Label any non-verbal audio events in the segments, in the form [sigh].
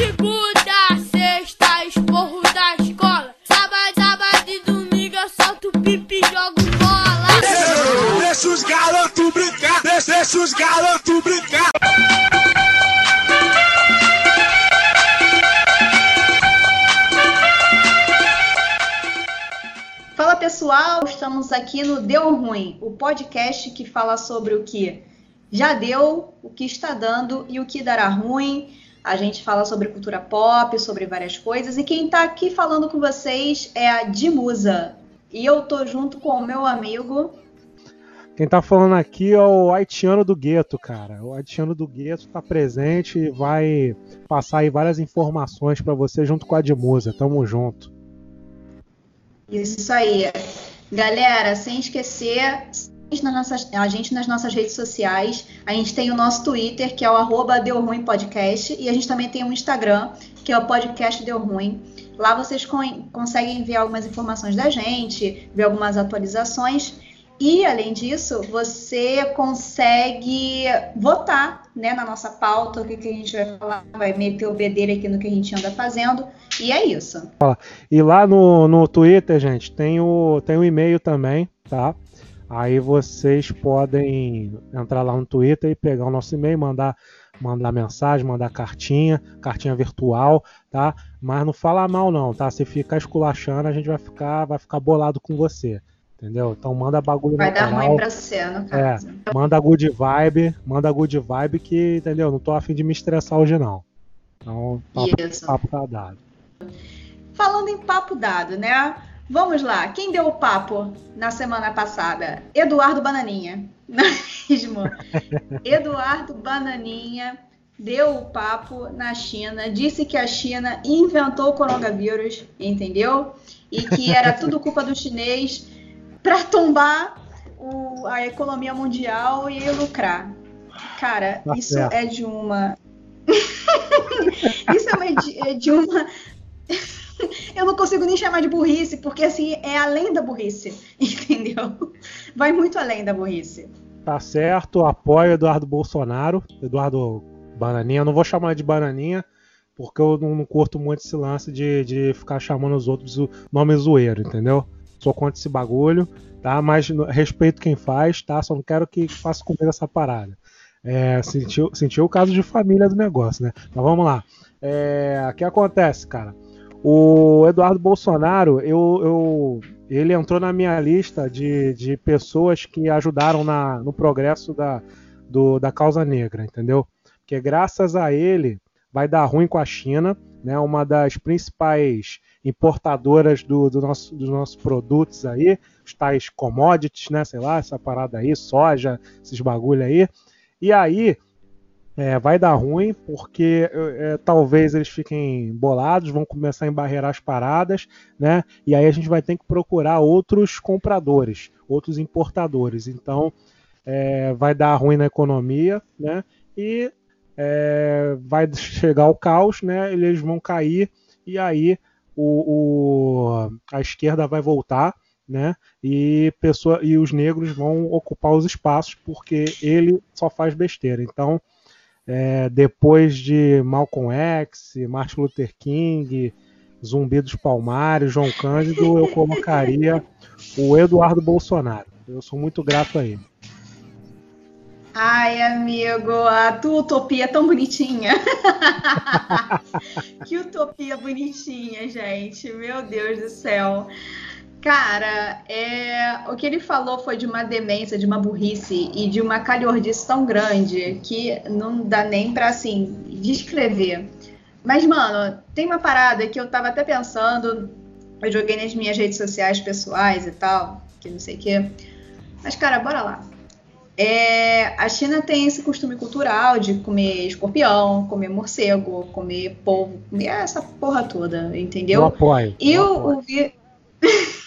segunda, sexta, esporro da escola. Sábado, sábado e domingo eu solto pipi e jogo bola. Deixa os garotos brincar, deixa, deixa os garotos brincar. Fala pessoal, estamos aqui no Deu Ruim, o podcast que fala sobre o que já deu, o que está dando e o que dará ruim. A gente fala sobre cultura pop, sobre várias coisas. E quem está aqui falando com vocês é a Dimusa. E eu tô junto com o meu amigo. Quem tá falando aqui é o haitiano do gueto, cara. O haitiano do gueto tá presente e vai passar aí várias informações para você junto com a Dimusa. Tamo junto. Isso aí. Galera, sem esquecer, nossas, a gente nas nossas redes sociais. A gente tem o nosso Twitter, que é o arroba Deu Ruim Podcast, e a gente também tem um Instagram, que é o podcast Deu Ruim. Lá vocês con conseguem ver algumas informações da gente, ver algumas atualizações. E, além disso, você consegue votar né, na nossa pauta, o que, que a gente vai falar, vai meter o bedelho aqui no que a gente anda fazendo. E é isso. E lá no, no Twitter, gente, tem o, tem o e-mail também, tá? Aí vocês podem entrar lá no Twitter e pegar o nosso e-mail, mandar, mandar mensagem, mandar cartinha, cartinha virtual, tá? Mas não fala mal não, tá? Se ficar esculachando, a gente vai ficar, vai ficar bolado com você. Entendeu? Então manda bagulho Vai dar canal. ruim pra você, no É, caso. manda good vibe, manda good vibe que, entendeu? Não tô afim de me estressar hoje não. Então, papo, Isso. papo tá dado. Falando em papo dado, né? Vamos lá. Quem deu o papo na semana passada? Eduardo Bananinha. Não [laughs] é mesmo? Eduardo Bananinha deu o papo na China, disse que a China inventou o coronavírus, entendeu? E que era tudo culpa do chinês para tombar o- a economia mundial e lucrar. Cara, Tá isso certo. é de uma. [laughs] isso é, é de uma. [laughs] Eu não consigo nem chamar de burrice, porque assim é além da burrice, [laughs] entendeu? Vai muito além da burrice. Tá certo, apoio Eduardo Bolsonaro, Eduardo Bananinha. Eu não vou chamar de Bananinha, porque eu não, curto muito esse lance de, de ficar chamando os outros o nome zoeiro, entendeu? Sou contra esse bagulho, tá? Mas respeito quem faz, tá? Só não quero que faça comigo essa parada. É, sentiu, sentiu o caso de família do negócio, né? Mas vamos lá. É, o que acontece, cara? O Eduardo Bolsonaro, eu, eu- ele entrou na minha lista de, de pessoas que ajudaram na, no progresso da, do- da causa negra, entendeu? Porque graças a ele vai dar ruim com a China, né? Uma das principais importadoras do, do nosso, dos nossos produtos aí, os tais commodities, né? Sei lá, essa parada aí, soja, esses bagulho aí. E aí é, vai dar ruim, porque é, talvez eles fiquem bolados, vão começar a embarrear as paradas, né? E aí a gente vai ter que procurar outros compradores, outros importadores. Então é, vai dar ruim na economia, né? E é, vai chegar o caos, né? Eles vão cair e aí o, o- a esquerda vai voltar, né? E, pessoa, e os negros vão ocupar os espaços porque ele só faz besteira. Então é, depois de Malcolm X, Martin Luther King, Zumbi dos Palmares, João Cândido, eu colocaria o Eduardo Bolsonaro. Eu sou muito grato a ele. Ai, amigo, a tua utopia é tão bonitinha. [laughs] que utopia bonitinha, gente. Meu Deus do céu. Cara, é, o que ele falou foi de uma demência, de uma burrice e de uma calhordice tão grande que não dá nem pra, assim, descrever. Mas, mano, tem uma parada que eu tava até pensando, eu joguei nas minhas redes sociais pessoais e tal, que não sei o quê. Mas, cara, bora lá. É, a China tem esse costume cultural de comer escorpião, comer morcego, comer polvo, comer essa porra toda, entendeu? Eu apoio. E eu o, apoio. [laughs]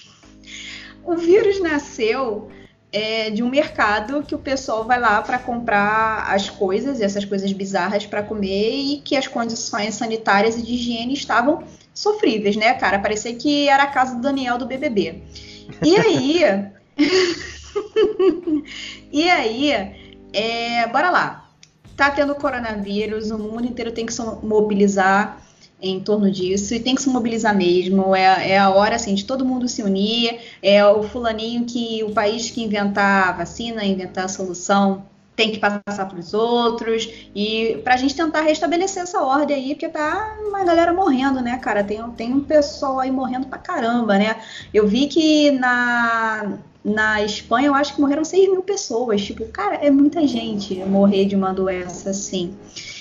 o, vírus nasceu é, de um mercado que o pessoal vai lá para comprar as coisas, essas coisas bizarras para comer e que as condições sanitárias e de higiene estavam sofríveis, né, cara? Parecia que era a casa do Daniel do BBB. E aí. [laughs] e aí, é, bora lá. tá tendo coronavírus, o mundo inteiro tem que se mobilizar em torno disso e tem que se mobilizar mesmo. É, é a hora assim, de todo mundo se unir. É o fulaninho que o país que inventar a vacina, inventar a solução, tem que passar para os outros e para a gente tentar restabelecer essa ordem aí, porque tá uma galera morrendo, né, cara? Tem, tem um pessoal aí morrendo pra caramba, né? Eu vi que na, na Espanha eu acho que morreram 6 mil pessoas. Tipo, cara, é muita gente morrer de uma doença assim.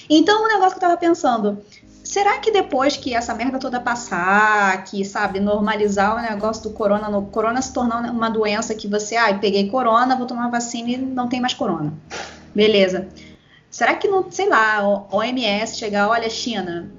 Então, o negócio que eu tava pensando, será que depois que essa merda toda passar, que, sabe, normalizar o negócio do corona, no corona se tornar uma doença que você, ai, ah, peguei corona, vou tomar vacina e não tem mais corona. Beleza. Será que não, sei lá, OMS chegar, olha, China.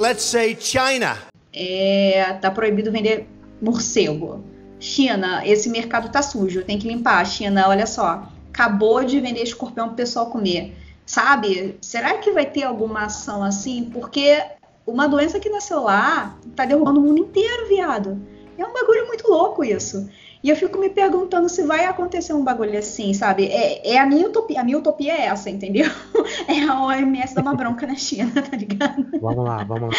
Let's say China. É, tá proibido vender morcego. China, esse mercado tá sujo, tem que limpar. China, olha só, acabou de vender escorpião pro pessoal comer. Sabe? Será que vai ter alguma ação assim? Porque uma doença que nasceu lá tá derrubando o mundo inteiro, viado. É um bagulho muito louco isso. E eu fico me perguntando se vai acontecer um bagulho assim, sabe? É, é a minha utopia. A minha utopia é essa, entendeu? [laughs] É a OMS dar uma bronca na China, [laughs] tá ligado? Vamos lá, vamos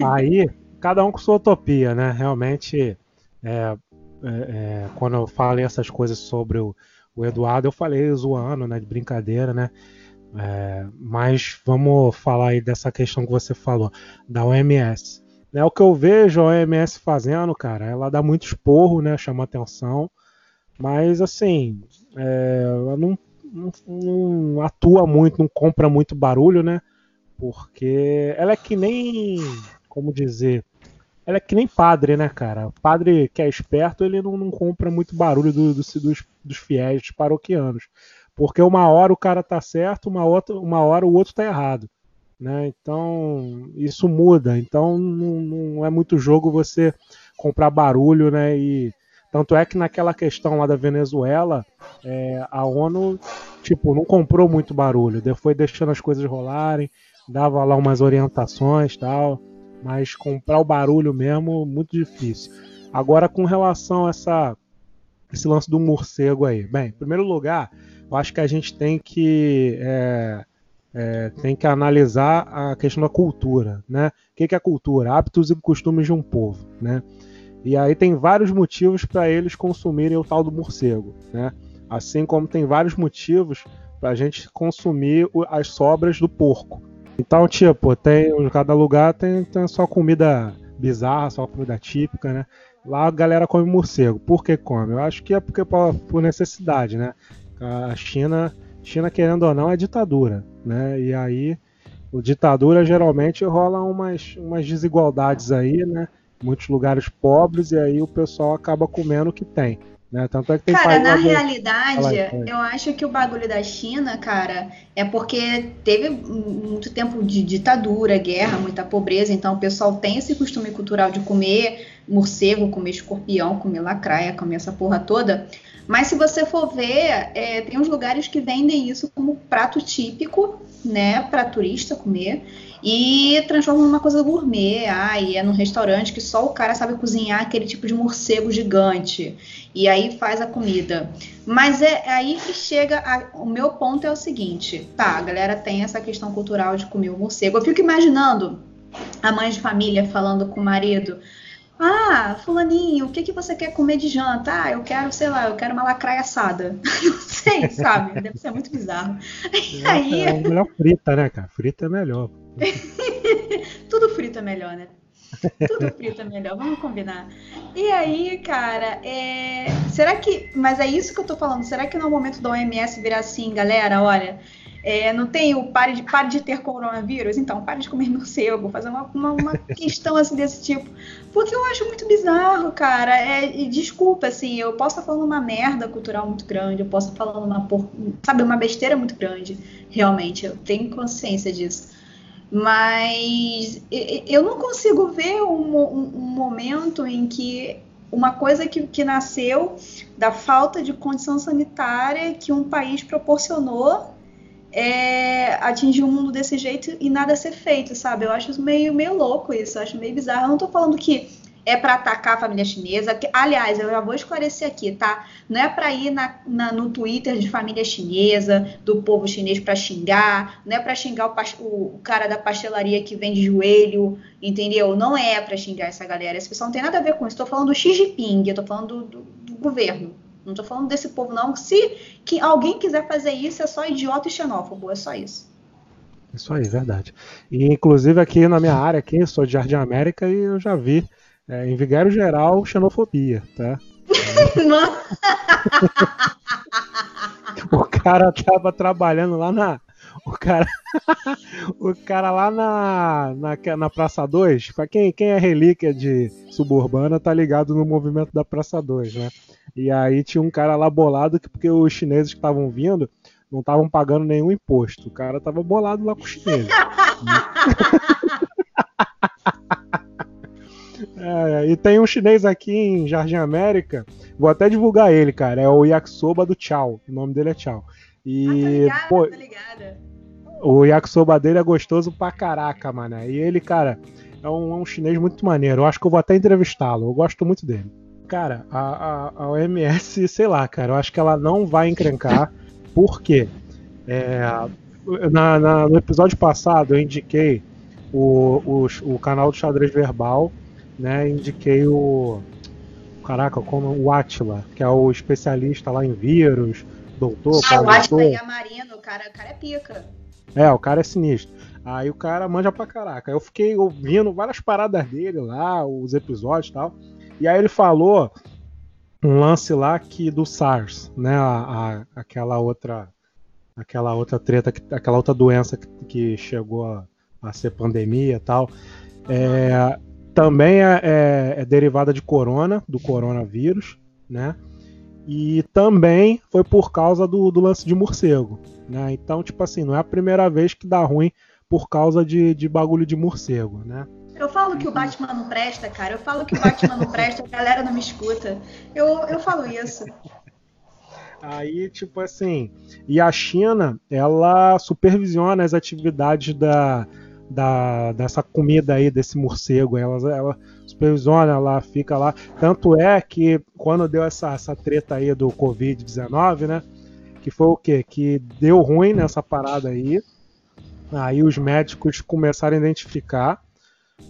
lá. Aí, cada um com sua utopia, né? Realmente, é, é, é, quando eu falei essas coisas sobre o, o Eduardo, eu falei zoando, né? De brincadeira, né? É, mas vamos falar aí dessa questão que você falou, da OMS. É o que eu vejo a OMS fazendo, cara, ela dá muito esporro, né? Chama atenção. Mas assim, é, ela não, não, não, atua muito, não compra muito barulho, né? Porque ela é que nem. Como dizer? Ela é que nem padre, né, cara? O padre que é esperto, ele não, não compra muito barulho do, do, dos, dos fiéis paroquianos. Porque uma hora o cara tá certo, uma, outra, uma hora o outro tá errado. Né? Então isso muda. Então não, não, é muito jogo você comprar barulho, né? E tanto é que naquela questão lá da Venezuela, é, a ONU tipo não comprou muito barulho, foi deixando as coisas rolarem, dava lá umas orientações tal, mas comprar o barulho mesmo muito difícil. Agora com relação a essa esse lance do morcego aí, bem, em primeiro lugar eu acho que a gente tem que é, é, tem que analisar a questão da cultura, né? O que é cultura? Hábitos e costumes de um povo, né? E aí tem vários motivos para eles consumirem o tal do morcego, né? Assim como tem vários motivos para a gente consumir as sobras do porco. Então, tipo, tem cada lugar tem, tem sua comida bizarra, sua comida típica, né? Lá a galera come morcego. Por que come? Eu acho que é porque por necessidade, né? A China, China querendo ou não, é ditadura, né? E aí, o ditadura geralmente rola umas, umas desigualdades aí, né? Muitos lugares pobres e aí o pessoal acaba comendo o que tem. Né? Tanto é que tem cara, na realidade, eu acho que o bagulho da China, cara, é porque teve muito tempo de ditadura, guerra, muita pobreza, então o pessoal tem esse costume cultural de comer morcego, comer escorpião, comer lacraia, comer essa porra toda. Mas se você for ver, é, tem uns lugares que vendem isso como prato típico, né, para turista comer e transformam numa coisa gourmet. Ah, e é num restaurante que só o cara sabe cozinhar aquele tipo de morcego gigante e aí faz a comida. Mas é, é aí que chega. A, o meu ponto é o seguinte: tá, a galera tem essa questão cultural de comer o morcego. Eu fico imaginando a mãe de família falando com o marido. Ah, fulaninho, o que, que você quer comer de janta? Ah, eu quero, sei lá, eu quero uma lacraia assada. [laughs] Não sei, sabe? Deve ser muito bizarro. [laughs] E aí... É melhor frita, né, cara? Frita é melhor. [laughs] Tudo frito é melhor, né? Tudo frito é melhor, vamos combinar. E aí, cara, é... será que. Mas é isso que eu tô falando. Será que no momento da OMS virar assim, galera, olha, é, não tem o pare de, pare de ter coronavírus, então pare de comer morcego, fazer uma, uma, uma [laughs] questão assim desse tipo. Porque eu acho muito bizarro, cara. É, e desculpa, assim, eu posso estar falando uma merda cultural muito grande, eu posso estar falando uma, por, sabe, uma besteira muito grande, realmente, eu tenho consciência disso. Mas eu não consigo ver um, um, um momento em que uma coisa que, que nasceu da falta de condição sanitária que um país proporcionou é, atingir o mundo desse jeito e nada ser feito, sabe? Eu acho meio, meio louco isso, eu acho meio bizarro. Eu não tô falando que é para atacar a família chinesa. Que, aliás, eu já vou esclarecer aqui, tá? Não é para ir na, na, no Twitter de família chinesa, do povo chinês para xingar, não é para xingar o, o, cara da pastelaria que vende joelho, entendeu? Não é para xingar essa galera. Esse pessoal não tem nada a ver com isso. Estou falando do Xi Jinping, eu tô falando do, do, do governo. Não estou falando desse povo, não. Se que alguém quiser fazer isso, é só idiota e xenófobo, é só isso. Isso aí, verdade. E inclusive aqui na minha área, aqui, sou de Jardim América e eu já vi é, em Vigário Geral xenofobia, tá? [laughs] [laughs] o cara tava trabalhando lá na. O cara. [laughs] o cara lá na, na, na Praça 2, pra quem, quem é relíquia de suburbana, tá ligado no movimento da Praça 2, né? E aí tinha um cara lá bolado que porque os chineses que estavam vindo não estavam pagando nenhum imposto. O cara tava bolado lá com os chineses. [laughs] é, e tem um chinês aqui em Jardim América, vou até divulgar ele, cara. É o Yakisoba do Tchau. O nome dele é Tchau. E, ah, tô ligada, pô, tô ligada. O yakisoba dele é gostoso pra caraca, mano. E ele, cara, é um, é um chinês muito maneiro. Eu acho que eu vou até entrevistá-lo. Eu gosto muito dele. Cara, a, a, a OMS, sei lá, cara, eu acho que ela não vai encrencar. Por quê? É, na, na, no episódio passado eu indiquei o, o, o, canal do xadrez verbal, né? Indiquei o. Caraca, como o Atila, que é o especialista lá em vírus, doutor. Ah, o Atila e a Marina, o cara, o cara é pica. É, o cara é sinistro. Aí o cara manja pra caraca. Eu fiquei ouvindo várias paradas dele lá, os episódios e tal. E aí ele falou um lance lá que do SARS, né? A, a, aquela outra aquela outra treta, aquela outra doença que, que chegou a, a, ser pandemia e tal. É, também é, é, é, derivada de corona, do coronavírus, né? E também foi por causa do, do, lance de morcego, né? Então, tipo assim, não é a primeira vez que dá ruim por causa de, de bagulho de morcego, né? Eu falo que o Batman não presta, cara. Eu falo que o Batman não presta, a galera não me escuta. Eu, eu falo isso. Aí, tipo assim, e a China, ela supervisiona as atividades da, da dessa comida aí, desse morcego. Ela, ela supervisiona, ela fica lá. Tanto é que quando deu essa, essa treta aí do Covid-19, né? Que foi o quê? Que deu ruim nessa parada aí. Aí os médicos começaram a identificar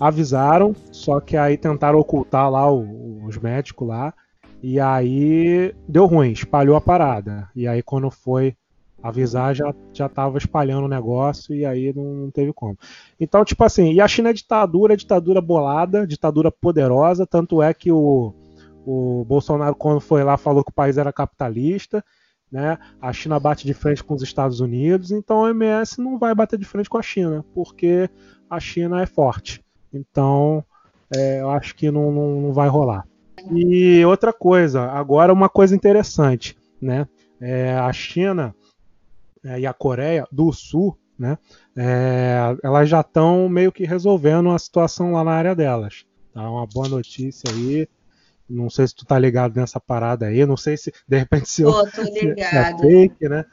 avisaram, só que aí tentaram ocultar lá o, os médicos lá. E aí deu ruim, espalhou a parada. E aí quando foi avisar, já, já tava espalhando o negócio e aí não, não, teve como. Então, tipo assim, e a China é ditadura, é ditadura bolada, ditadura poderosa, tanto é que o, o Bolsonaro, quando foi lá, falou que o país era capitalista, né? A China bate de frente com os Estados Unidos, então a OMS não vai bater de frente com a China, porque a China é forte. Então, é, eu acho que não, não, não, vai rolar. E outra coisa, agora uma coisa interessante, né? É, a China é, e a Coreia do Sul, né? É, elas já estão meio que resolvendo a situação lá na área delas. Tá? Uma boa notícia aí. Não sei se tu tá ligado nessa parada aí, não sei se de repente se, Pô, tô ligado. [laughs] se é fake, né?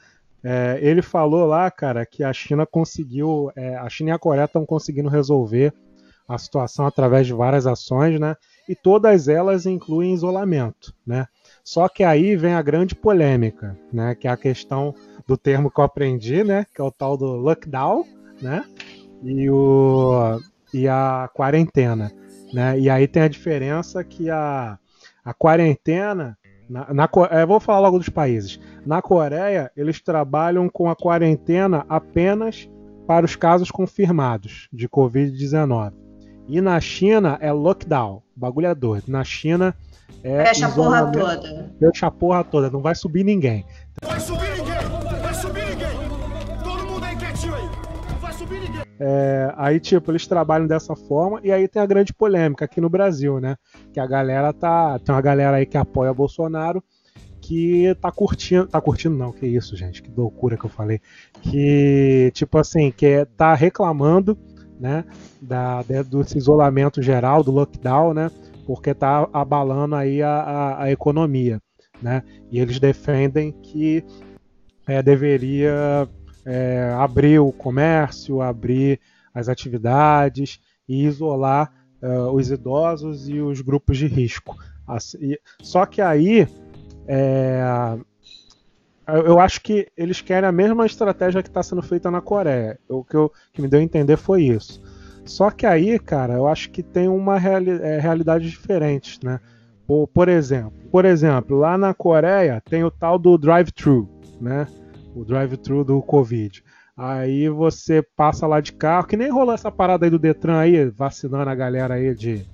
É, ele falou lá, cara, que a China conseguiu, é, a China e a Coreia estão conseguindo resolver a situação através de várias ações, né? E todas elas incluem isolamento, né? Só que aí vem a grande polêmica, né? Que é a questão do termo que eu aprendi, né? Que é o tal do lockdown, né? E, o, e a quarentena, né? E aí tem a diferença que a, a quarentena na, na, é, vou falar logo dos países. Na Coreia, eles trabalham com a quarentena apenas para os casos confirmados de Covid-19. E na China é lockdown. O bagulho é doido. Na China é. Fecha a porra toda. Fecha a porra toda. Não vai subir ninguém. Vai subir ninguém! É, aí, tipo, eles trabalham dessa forma. E aí tem a grande polêmica aqui no Brasil, né? Que a galera tá. Tem uma galera aí que apoia Bolsonaro que tá curtindo, tá curtindo não, que isso, gente, que loucura que eu falei, que tipo assim, que é, tá reclamando né, da, desse isolamento geral, do lockdown, né, porque está abalando aí a, a, a, economia. Né, e eles defendem que é, deveria é, abrir o comércio, abrir as atividades e isolar uh, os idosos e os grupos de risco. Assim, só que aí é, eu acho que eles querem a mesma estratégia que está sendo feita na Coreia. O que, eu, que me deu a entender foi isso. Só que aí, cara, eu acho que tem uma reali é, realidade diferente, né? Por, por, exemplo, por exemplo, lá na Coreia tem o tal do drive-thru, né? O drive-thru do Covid. Aí você passa lá de carro, que nem rolou essa parada aí do Detran aí, vacinando a galera aí de,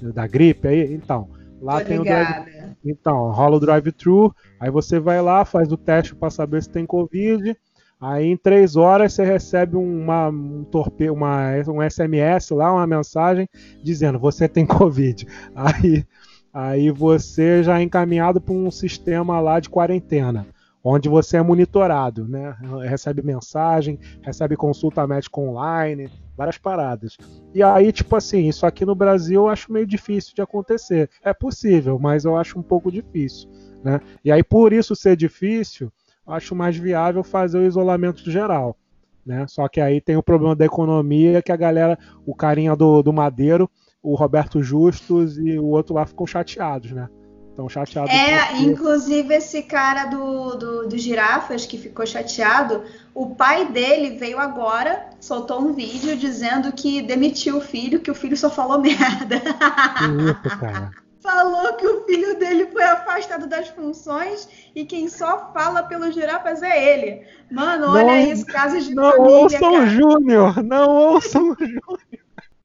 da gripe aí. Então, lá Tô tem ligada. o drive Então, rola o drive-thru, aí você vai lá, faz o teste para saber se tem Covid. Aí em três horas você recebe uma, um, torpe, uma, um SMS lá, uma mensagem dizendo você tem Covid. [laughs] Aí, aí você já é encaminhado para um sistema lá de quarentena onde você é monitorado, né? Recebe mensagem, recebe consulta médica online, várias paradas. E aí, tipo assim, isso aqui no Brasil eu acho meio difícil de acontecer. É possível, mas eu acho um pouco difícil, né? E aí, por isso ser difícil, eu acho mais viável fazer o isolamento geral. Né? Só que aí tem o problema da economia, que a galera, o carinha do, do Madeiro, o Roberto Justus e o outro lá ficam chateados, né? Estão chateados. É, inclusive esse cara do, do, do Girafas que ficou chateado, o pai dele veio agora, soltou um vídeo dizendo que demitiu o filho, que o filho só falou [laughs] merda. Isso, cara. Falou que o filho dele foi afastado das funções e quem só fala pelos girafas é ele. Mano, olha não, isso, casos de não família. Não ouçam o Júnior, não ouçam o Júnior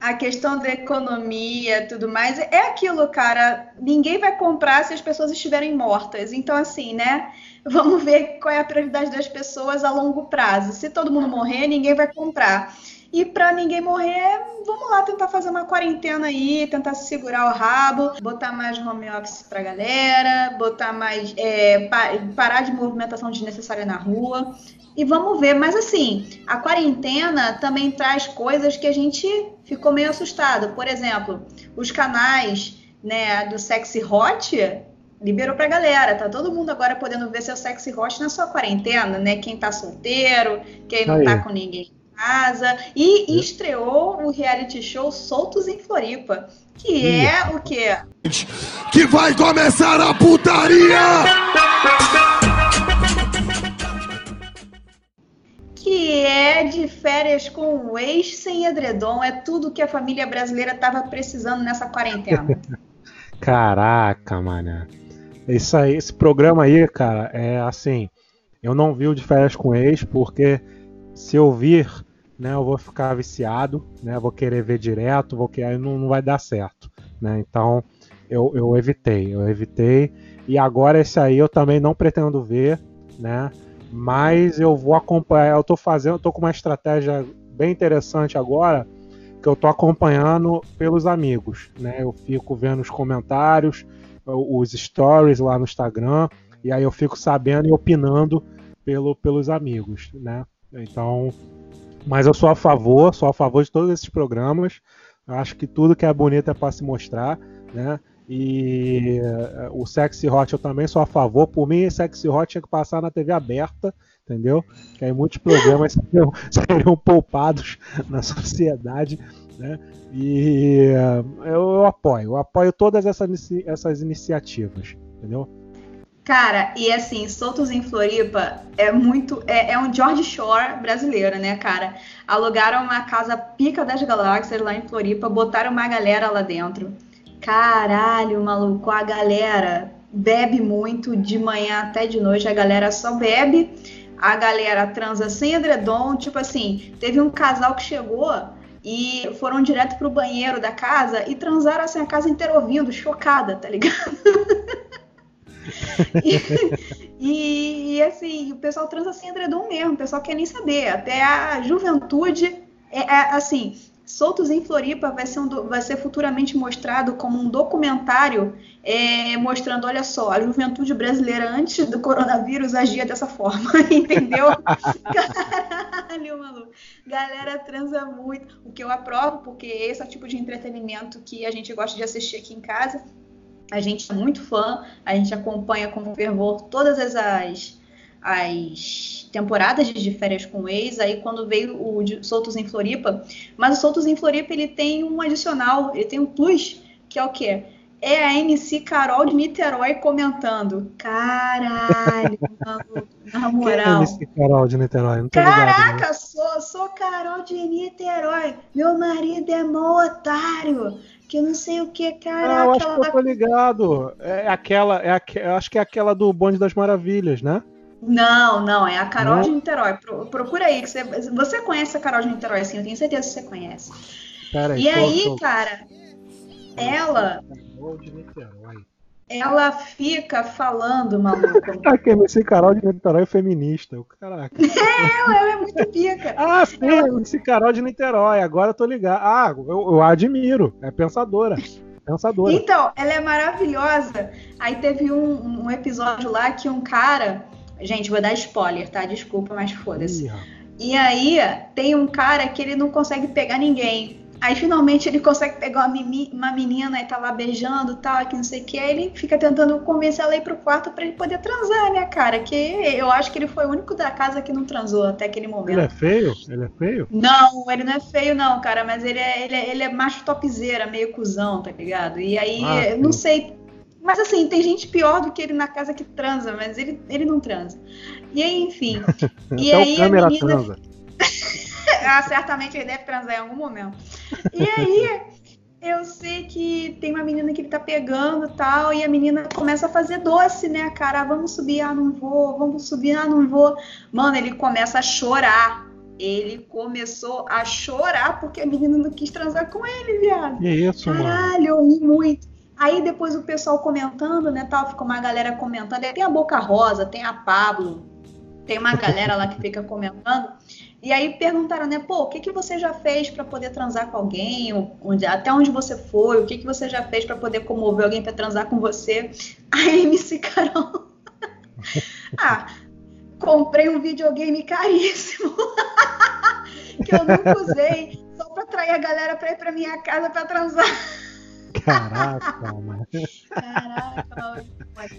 a questão da economia tudo mais, é aquilo, cara. Ninguém vai comprar se as pessoas estiverem mortas. Então, assim, né? Vamos ver qual é a prioridade das pessoas a longo prazo. Se todo mundo morrer, ninguém vai comprar. E para ninguém morrer, vamos lá tentar fazer uma quarentena aí, tentar segurar o rabo, botar mais home office pra galera, botar mais. É, parar de movimentação desnecessária na rua. E vamos ver, mas assim, a quarentena também traz coisas que a gente ficou meio assustado. Por exemplo, os canais né, do Sexy Hot liberou pra galera. Tá todo mundo agora podendo ver seu Sexy Hot na sua quarentena, né? Quem tá solteiro, quem não Aí. tá com ninguém casa. E estreou o reality show Soltos em Floripa. Que é o quê? Que vai começar a putaria! que é de férias com o ex sem edredom. É tudo que a família brasileira estava precisando nessa quarentena. [laughs] Caraca, mano. Isso aí, esse programa aí, cara, é assim. Eu não vi o de férias com ex porque se eu vir, né, eu vou ficar viciado, né, vou querer ver direto, vou querer, não, não vai dar certo, né? Então eu, eu evitei, eu evitei. E agora esse aí eu também não pretendo ver, né? mas eu vou acompanhar. Eu tô fazendo, eu tô com uma estratégia bem interessante agora, que eu tô acompanhando pelos amigos, né? Eu fico vendo os comentários, os stories lá no Instagram, e aí eu fico sabendo e opinando pelo, pelos amigos, né? Então, mas eu sou a favor, sou a favor de todos esses programas. Eu acho que tudo que é bonito é para se mostrar, né? E uh, o Sexy Hot eu também sou a favor. Por mim, Sexy Hot tinha que passar na TV aberta, entendeu? Que aí muitos problemas [laughs] seriam, seriam poupados na sociedade. Né? E uh, eu, eu, apoio, eu apoio todas essas, essas iniciativas, entendeu? Cara, e assim, Soltos em Floripa é muito. É, é, um George Shore brasileiro, né, cara? Alugaram uma casa pica das galáxias lá em Floripa, botaram uma galera lá dentro. Caralho, maluco, a galera bebe muito de manhã até de noite, a galera só bebe, a galera transa sem edredom, tipo assim, teve um casal que chegou e foram direto pro banheiro da casa e transaram assim a casa inteira ouvindo, chocada, tá ligado? [laughs] [laughs] e, e, assim, o pessoal transa sem edredom mesmo, o pessoal quer nem saber, até a juventude é, é assim, Soltos em Floripa vai ser, um, vai ser futuramente mostrado como um documentário é, mostrando, olha só, a juventude brasileira antes do coronavírus agia dessa forma, [laughs] entendeu? Caralho, maluco. Galera transa muito, o que eu aprovo, porque esse é o tipo de entretenimento que a gente gosta de assistir aqui em casa. A gente é muito fã, a gente acompanha com fervor todas as as temporadas de férias com o ex, aí quando veio o Soltos em Floripa, mas o Soltos em Floripa ele tem um adicional, ele tem um plus, que é o quê? É a MC Carol de Niterói comentando. Caralho, maluco, [laughs] na Quem é moral. esse Carol de Niterói? Não tô ligado, né? Caraca, sou, sou Carol de Niterói. Meu marido é mó otário. Que não sei o que, Ah, eu caraca. acho que eu tô ligado. É aquela, é eu acho que é aquela do Bonde das Maravilhas, né? Não, não, é a Carol Não? de Niterói. Pro- procura aí, que você, você conhece a Carol de Niterói, sim, eu tenho certeza que você conhece. Pera aí. E tô- aí, tô- cara, ela, ela fica falando, maluco. [laughs] Ah, que esse Carol de Niterói é feminista. o Caraca. ela, [laughs] ela é muito pica. Ah, sim, esse Carol de Niterói. Agora eu tô ligado. Ah, eu, eu admiro. É pensadora. Pensadora. Então, ela é maravilhosa. Aí teve um, um episódio lá que um cara. Gente, vou dar spoiler, tá? Desculpa, mas foda-se. E aí tem um cara que ele não consegue pegar ninguém. Aí finalmente ele consegue pegar uma, menina e tá lá beijando e tal, que não sei o que. Aí ele fica tentando convencer ela a ir pro quarto pra ele poder transar, né, cara? Que eu acho que ele foi o único da casa que não transou até aquele momento. Ele é feio? Ele é feio? Não, ele não é feio, não, cara, mas ele é, ele é, ele é macho topzeira, meio cuzão, tá ligado? E aí, Ah, não sei. Mas assim, tem gente pior do que ele na casa que transa, mas ele, ele não transa. E aí, enfim. [laughs] E Até aí o câmera a menina. transa. [laughs] [laughs] Ah, certamente ele deve transar em algum momento. E aí, eu sei que tem uma menina que ele tá pegando e tal, e a menina começa a fazer doce, né, cara? Ah, vamos subir, ah, não vou, vamos subir, ah, não vou. Mano, ele começa a chorar. Ele começou a chorar porque a menina não quis transar com ele, viado. Que isso, mano? Caralho, eu ri muito. Aí depois o pessoal comentando, né, tal, ficou uma galera comentando. Aí tem a Boca Rosa, tem a Pablo, tem uma galera lá que fica comentando. E aí perguntaram, né, pô, o que, que você já fez pra poder transar com alguém? Onde, até onde você foi? O que, que você já fez pra poder comover alguém pra transar com você? [laughs] Aí MC Carol. [laughs] ah, comprei um videogame caríssimo. [laughs] que eu nunca usei, só pra atrair a galera pra ir pra minha casa pra transar. Caraca, mano. Caraca,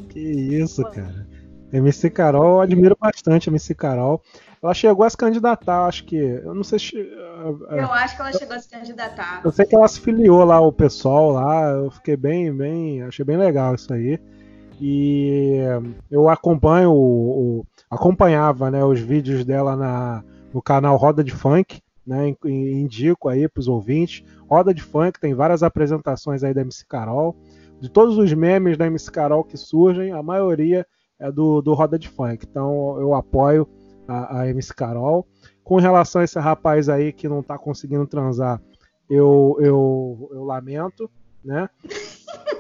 Que isso, cara. MC Carol, eu admiro bastante a MC Carol. Ela chegou a se candidatar, acho que. Eu não sei se. eu acho que ela chegou a se candidatar. Eu sei que ela se filiou lá, o pessoal lá. Eu fiquei bem, bem. Achei bem legal isso aí. E eu acompanho, o, o- acompanhava né, os vídeos dela na, no canal Roda de Funk, né? in- Indico aí para os ouvintes. Roda de Funk tem várias apresentações aí da MC Carol. De todos os memes da MC Carol que surgem, a maioria é do, do Roda de Funk. Então eu apoio a, a MC Carol. Com relação a esse rapaz aí que não tá conseguindo transar, eu, eu, eu lamento, né?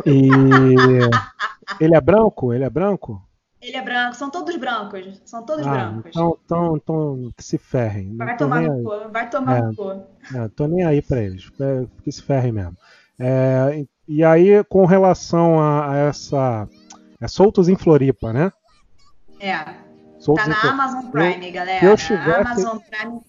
E [laughs] ele é branco? Ele é branco? Ele é branco, são todos brancos. São todos Ah, brancos. então, então, então que se ferrem. Vai tomar no cu, vai tomar É. no cu. É, tô nem aí pra eles. É, Que se ferrem mesmo. É, e aí, com relação a, a essa. É Soltos em Floripa, né? É, Soltos tá na. Amazon Prime, galera. se eu Amazon Prime.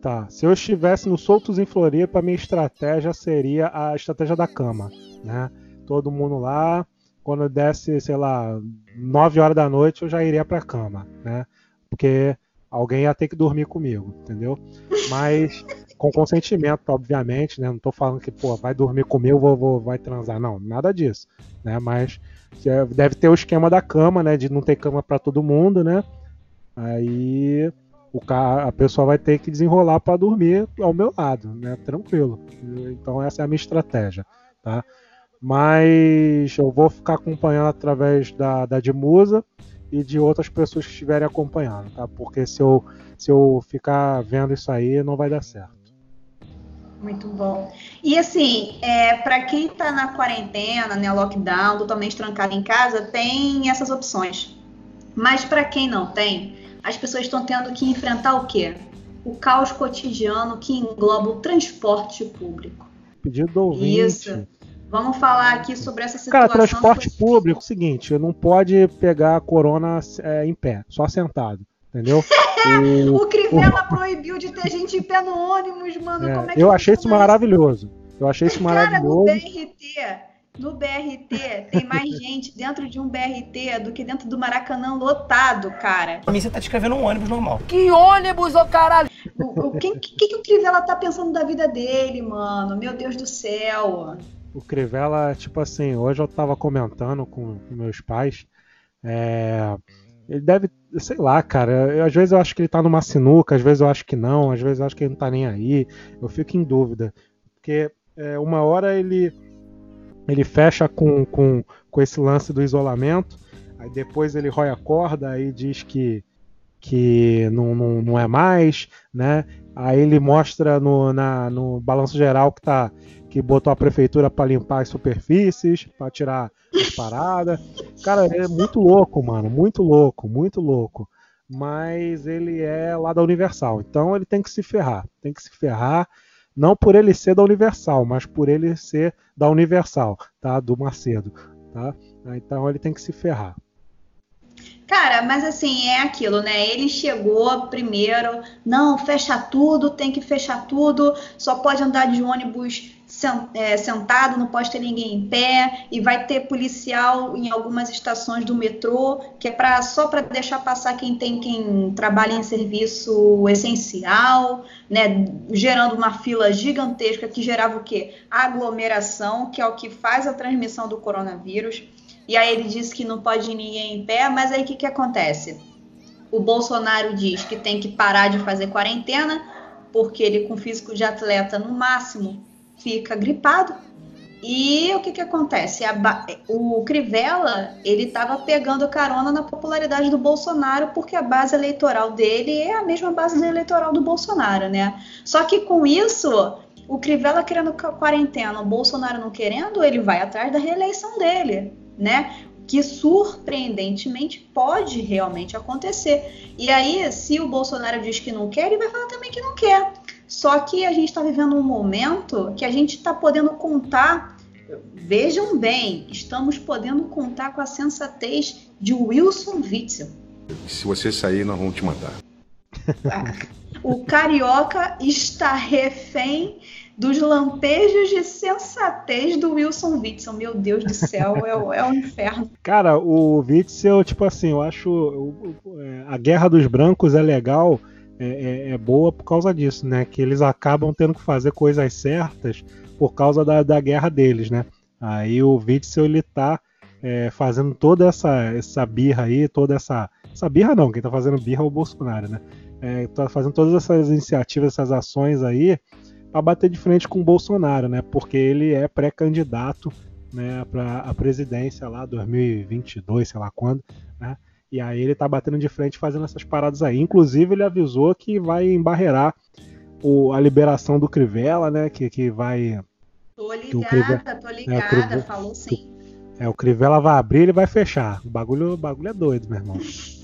Tá. Se eu estivesse no Soltos em Floripa, a minha estratégia seria a estratégia da cama, né? Todo mundo lá, quando desse, sei lá, 9 horas da noite, eu já iria pra cama, né? Porque alguém ia ter que dormir comigo, entendeu? Mas [laughs] com consentimento, obviamente, né? Não tô falando que, pô, vai dormir comigo, vou, vou- vai transar, não, nada disso, né? Mas deve ter o esquema da cama, né? De não ter cama pra todo mundo, né? Aí o ca- a pessoa vai ter que desenrolar para dormir ao meu lado, né? Tranquilo. Então essa é a minha estratégia, tá? Mas eu vou ficar acompanhando através da, da de Musa e de outras pessoas que estiverem acompanhando, tá? Porque se eu, se eu ficar vendo isso aí, não vai dar certo. Muito bom. E assim, é, para quem tá na quarentena, né, lockdown, totalmente trancado em casa, tem essas opções. Mas para quem não tem, as pessoas estão tendo que enfrentar o quê? O caos cotidiano que engloba o transporte público. Pedido do ouvinte. Isso. Vamos falar aqui sobre essa Cara, situação. transporte público, o seguinte, não pode pegar a corona é, em pé, só sentado, entendeu? O- [laughs] O Crivella proibiu de ter gente em pé no ônibus, mano. É, Como é que eu achei isso maravilhoso. Eu achei isso Cara, no maravilhoso. BRT, no BRT tem mais [laughs] gente dentro de um BRT do que dentro do Maracanã lotado, cara. Pra mim, você tá descrevendo um ônibus normal. Que ônibus, ô caralho! O, o, quem, que, que o Crivella tá pensando da vida dele, mano? Meu Deus do céu. O Crivella, tipo assim, hoje eu tava comentando com, com meus pais. É, ele deve, sei lá, cara. eu- às vezes eu acho que ele tá numa sinuca, às vezes eu acho que não, às vezes eu acho que ele não tá nem aí. Eu fico em dúvida. Porque é, uma hora ele ele fecha com, com, com esse lance do isolamento, aí depois ele rói a corda, aí diz que, que não, não, não é mais, né? Aí ele mostra no, na, no balanço geral que tá que botou a prefeitura para limpar as superfícies, para tirar as paradas. Cara, é muito louco, mano, muito louco, muito louco. Mas ele é lá da Universal, então ele tem que se ferrar, tem que se ferrar, não por ele ser da Universal, mas por ele ser da Universal, tá? Do Macedo, tá? Então ele tem que se ferrar. Cara, mas assim, é aquilo, né? Ele chegou primeiro, não, fecha tudo, tem que fechar tudo, só pode andar de ônibus sentado, não pode ter ninguém em pé, e vai ter policial em algumas estações do metrô, que é pra, só para deixar passar quem tem quem trabalha em serviço essencial, né? Gerando uma fila gigantesca que gerava o quê? Aglomeração, que é o que faz a transmissão do coronavírus. E aí ele disse que não pode ninguém em pé, mas aí o que, que acontece? O Bolsonaro diz que tem que parar de fazer quarentena, porque ele, com físico de atleta, no máximo, fica gripado. E o que, que acontece? O Crivella, ele estava pegando carona na popularidade do Bolsonaro, porque a base eleitoral dele é a mesma base eleitoral do Bolsonaro, né? Só que com isso, o Crivella querendo quarentena, o Bolsonaro não querendo, ele vai atrás da reeleição dele, né? Que surpreendentemente pode realmente acontecer. E aí, se o Bolsonaro diz que não quer, ele vai falar também que não quer. Só que a gente está vivendo um momento que a gente está podendo contar. Vejam bem, estamos podendo contar com a sensatez de Wilson Witzel. Se você sair, nós vamos te matar. O carioca está refém dos lampejos de sensatez do Wilson Witzel. Meu Deus do céu, é, o- é um inferno. Cara, o Witzel, tipo assim, eu acho o- o- é, a Guerra dos Brancos é legal, é, é- é boa por causa disso, né? Que eles acabam tendo que fazer coisas certas por causa da, da guerra deles, né? Aí o Witzel, ele tá é, fazendo toda essa, essa birra aí, toda essa... Essa birra não, quem tá fazendo birra é o Bolsonaro, né? É, tá fazendo todas essas iniciativas, essas ações aí para bater de frente com o Bolsonaro, né? Porque ele é pré-candidato né, para a presidência lá 2022, sei lá quando, né? E aí ele tá batendo de frente fazendo essas paradas aí. Inclusive ele avisou que vai embarrear o, a liberação do Crivella, né? Que, que vai Tô o Crivella- ligada, tô é, ligada, Crivella- falou sim. é, o Crivella vai abrir e ele vai fechar. O bagulho, o bagulho é doido, meu irmão.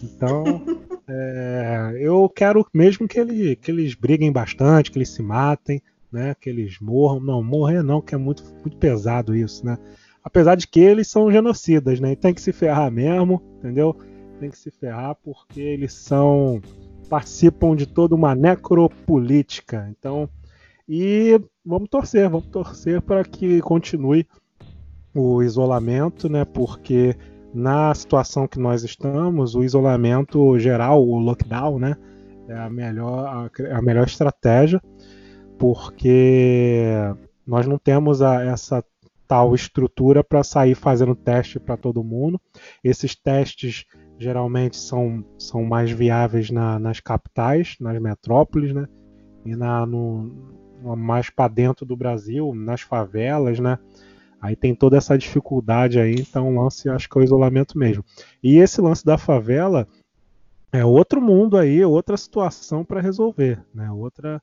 Então, [laughs] é, eu quero mesmo que, ele, que eles briguem bastante, que eles se matem, né? Que eles morram. Não, morrer não, que é muito, muito pesado isso, né? Apesar de que eles são genocidas, né? E tem que se ferrar mesmo, entendeu? Tem que se ferrar porque eles são participam de toda uma necropolítica. Então, e vamos torcer, vamos torcer para que continue o isolamento, né? Porque na situação que nós estamos, o isolamento geral, o lockdown, né? É a melhor, a, a melhor estratégia, porque nós não temos a- essa tal estrutura para sair fazendo teste para todo mundo. Esses testes geralmente são, são mais viáveis na- nas capitais, nas metrópoles, né? E na, no, mais para dentro do Brasil, nas favelas, né? Aí tem toda essa dificuldade aí, então o lance acho que é o isolamento mesmo. E esse lance da favela é outro mundo aí, outra situação para resolver, né? Outra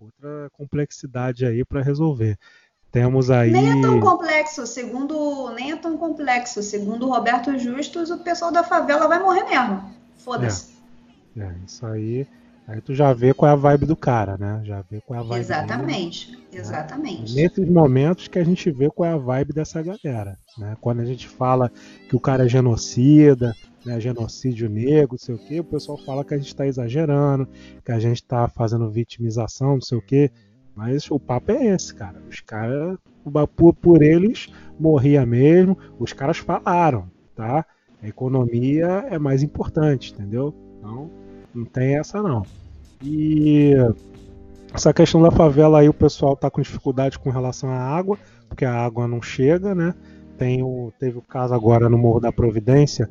outra complexidade aí para resolver. Temos aí Nem é tão complexo, segundo. Nem é tão complexo. Segundo o Roberto Justus, o pessoal da favela vai morrer mesmo. Foda-se. é, isso aí, aí tu já vê qual é a vibe do cara, né? Já vê qual é a vibe dele. Exatamente. Exatamente. Nesses momentos que a gente vê qual é a vibe dessa galera. Né? Quando a gente fala que o cara é genocida, né, genocídio negro, não sei o que, o pessoal fala que a gente está exagerando, que a gente está fazendo vitimização, não sei o que. Mas o papo é esse, cara. Os caras, por, por eles, morria mesmo. Os caras falaram, tá? A economia é mais importante, entendeu? Então, não tem essa não. E essa questão da favela aí, o pessoal tá com dificuldade com relação à água, porque a água não chega, né? Tem o, teve o caso agora no Morro da Providência,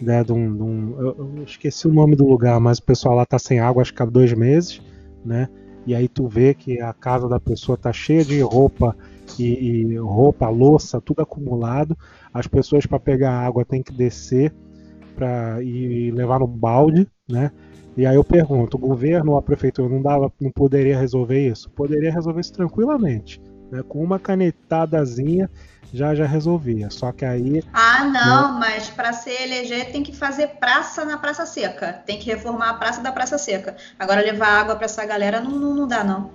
né, de um, de um eu, eu, esqueci o nome do lugar, mas o pessoal lá tá sem água, acho que há dois meses, né? E aí tu vê que a casa da pessoa tá cheia de roupa e, e roupa, louça, tudo acumulado. As pessoas para pegar água têm que descer para e levar no balde, né? E aí eu pergunto, o governo ou a prefeitura não dava, não poderia resolver isso? Poderia resolver isso tranquilamente, né? Com uma canetadazinha já já resolvia. Só que aí. Ah, não, né? mas para se eleger tem que fazer praça na Praça Seca. Tem que reformar a praça da Praça Seca. Agora levar água para essa galera não, não, não, dá, não.